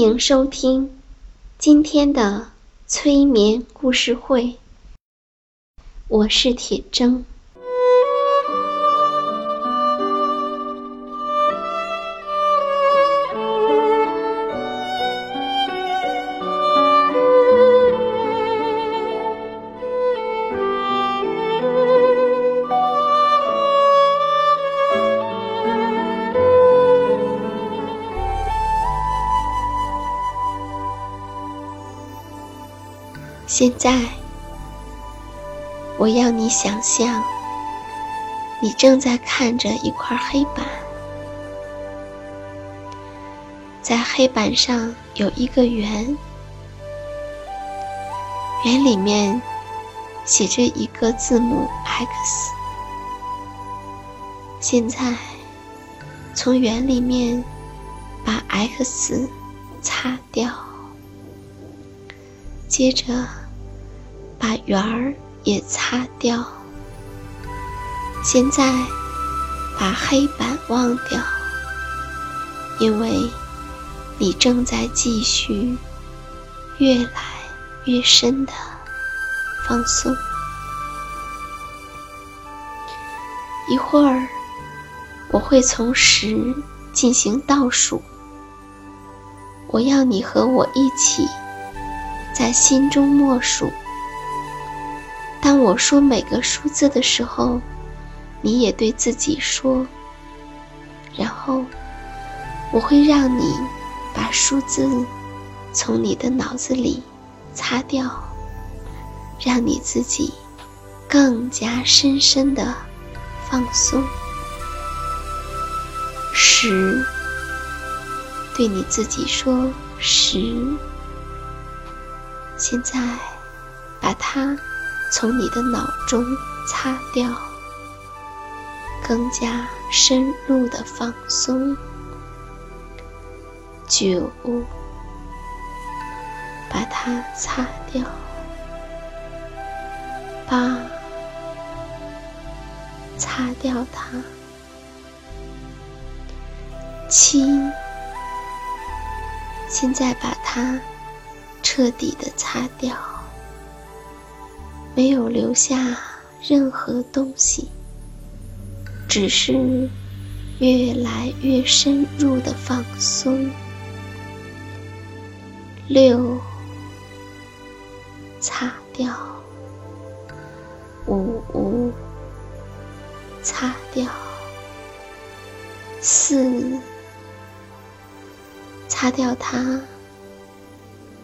欢迎收听今天的催眠故事会，我是铁铮。现在，我要你想象，你正在看着一块黑板，在黑板上有一个圆，圆里面写着一个字母 X。现在，从圆里面把 X 擦掉，接着。把圆儿也擦掉。现在把黑板忘掉，因为你正在继续越来越深的放松。一会儿我会从十进行倒数，我要你和我一起在心中默数。当我说每个数字的时候，你也对自己说。然后，我会让你把数字从你的脑子里擦掉，让你自己更加深深的放松。十，对你自己说十。现在，把它。从你的脑中擦掉，更加深入的放松。九，把它擦掉。八，擦掉它。七，现在把它彻底的擦掉。没有留下任何东西，只是越来越深入的放松。六，擦掉；五，擦掉；四，擦掉它；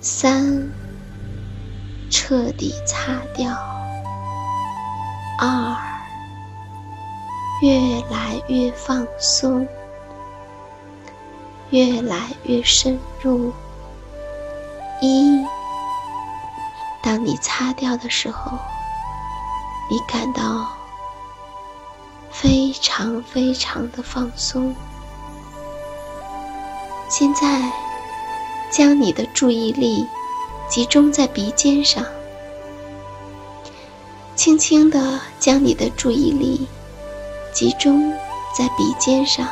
三。彻底擦掉。二，越来越放松，越来越深入。一，当你擦掉的时候，你感到非常非常的放松。现在，将你的注意力。集中在鼻尖上，轻轻地将你的注意力集中在鼻尖上，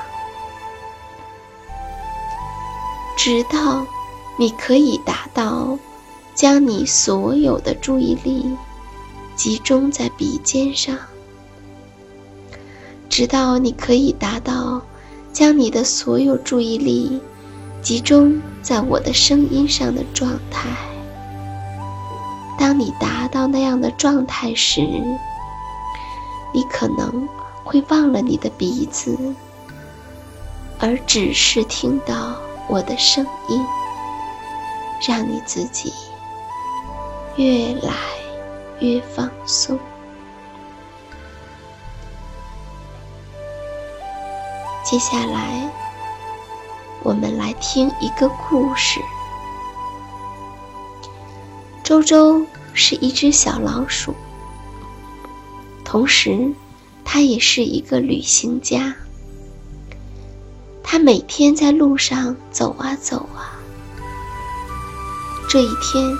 直到你可以达到将你所有的注意力集中在鼻尖上，直到你可以达到将你的所有注意力集中在我的声音上的状态。当你达到那样的状态时，你可能会忘了你的鼻子，而只是听到我的声音，让你自己越来越放松。接下来，我们来听一个故事。周周是一只小老鼠。同时，他也是一个旅行家。他每天在路上走啊走啊。这一天，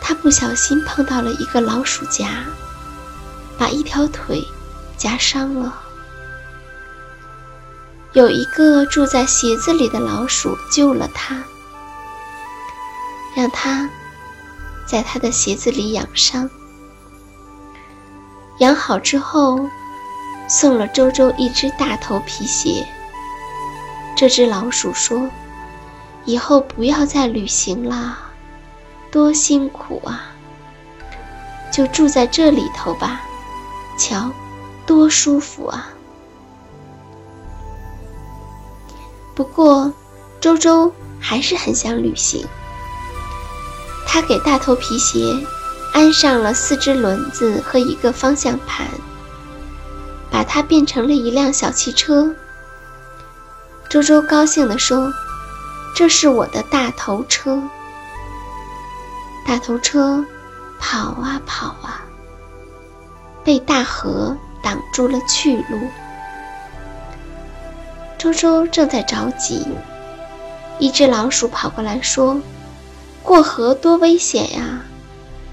他不小心碰到了一个老鼠夹，把一条腿夹伤了。有一个住在鞋子里的老鼠救了他，让他在他的鞋子里养伤。养好之后，送了周周一只大头皮鞋。这只老鼠说：“以后不要再旅行啦，多辛苦啊！就住在这里头吧，瞧，多舒服啊！”不过，周周还是很想旅行。他给大头皮鞋。安上了四只轮子和一个方向盘，把它变成了一辆小汽车。周周高兴地说：“这是我的大头车。”大头车跑啊跑啊，被大河挡住了去路。周周正在着急，一只老鼠跑过来说：“过河多危险呀！”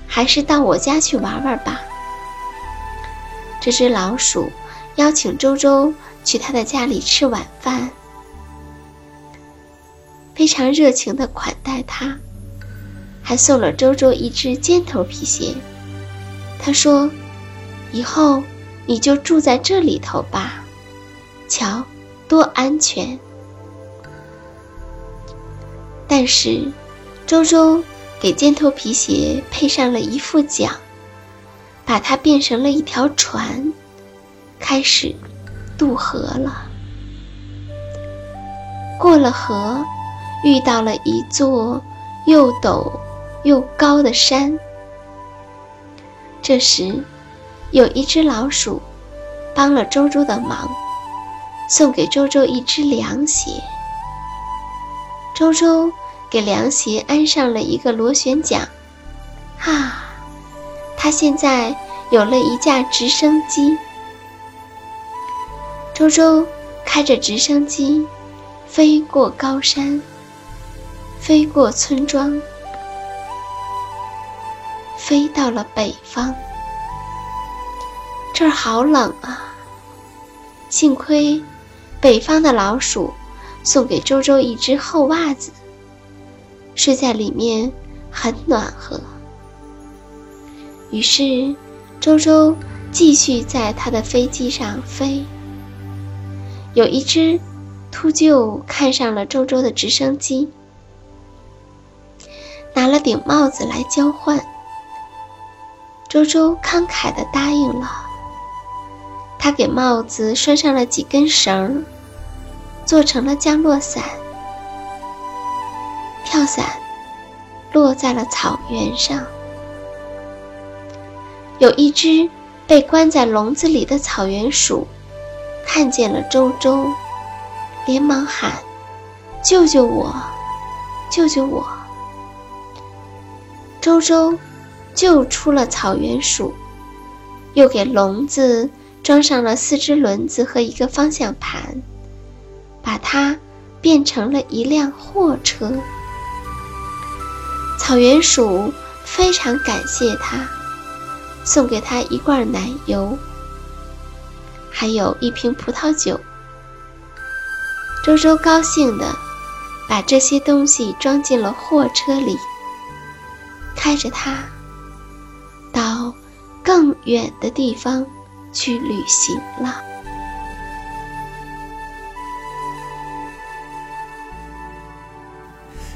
还是到我家去玩玩吧。这只老鼠邀请周周去他的家里吃晚饭，非常热情地款待他，还送了周周一只尖头皮鞋。他说：“以后你就住在这里头吧，瞧，多安全。”但是，周周。给尖头皮鞋配上了一副桨，把它变成了一条船，开始渡河了。过了河，遇到了一座又陡又高的山。这时，有一只老鼠帮了周周的忙，送给周周一只凉鞋。周周。给凉鞋安上了一个螺旋桨，哈，他现在有了一架直升机。周周开着直升机飞过高山，飞过村庄，飞到了北方。这儿好冷啊！幸亏北方的老鼠送给周周一只厚袜子。睡在里面很暖和。于是，周周继续在他的飞机上飞。有一只秃鹫看上了周周的直升机，拿了顶帽子来交换。周周慷慨地答应了。他给帽子拴上了几根绳，做成了降落伞。跳伞，落在了草原上。有一只被关在笼子里的草原鼠，看见了周周，连忙喊：“救救我！救救我！”周周救出了草原鼠，又给笼子装上了四只轮子和一个方向盘，把它变成了一辆货车。草原鼠非常感谢他，送给他一罐奶油，还有一瓶葡萄酒。周周高兴地把这些东西装进了货车里，开着它，到更远的地方去旅行了。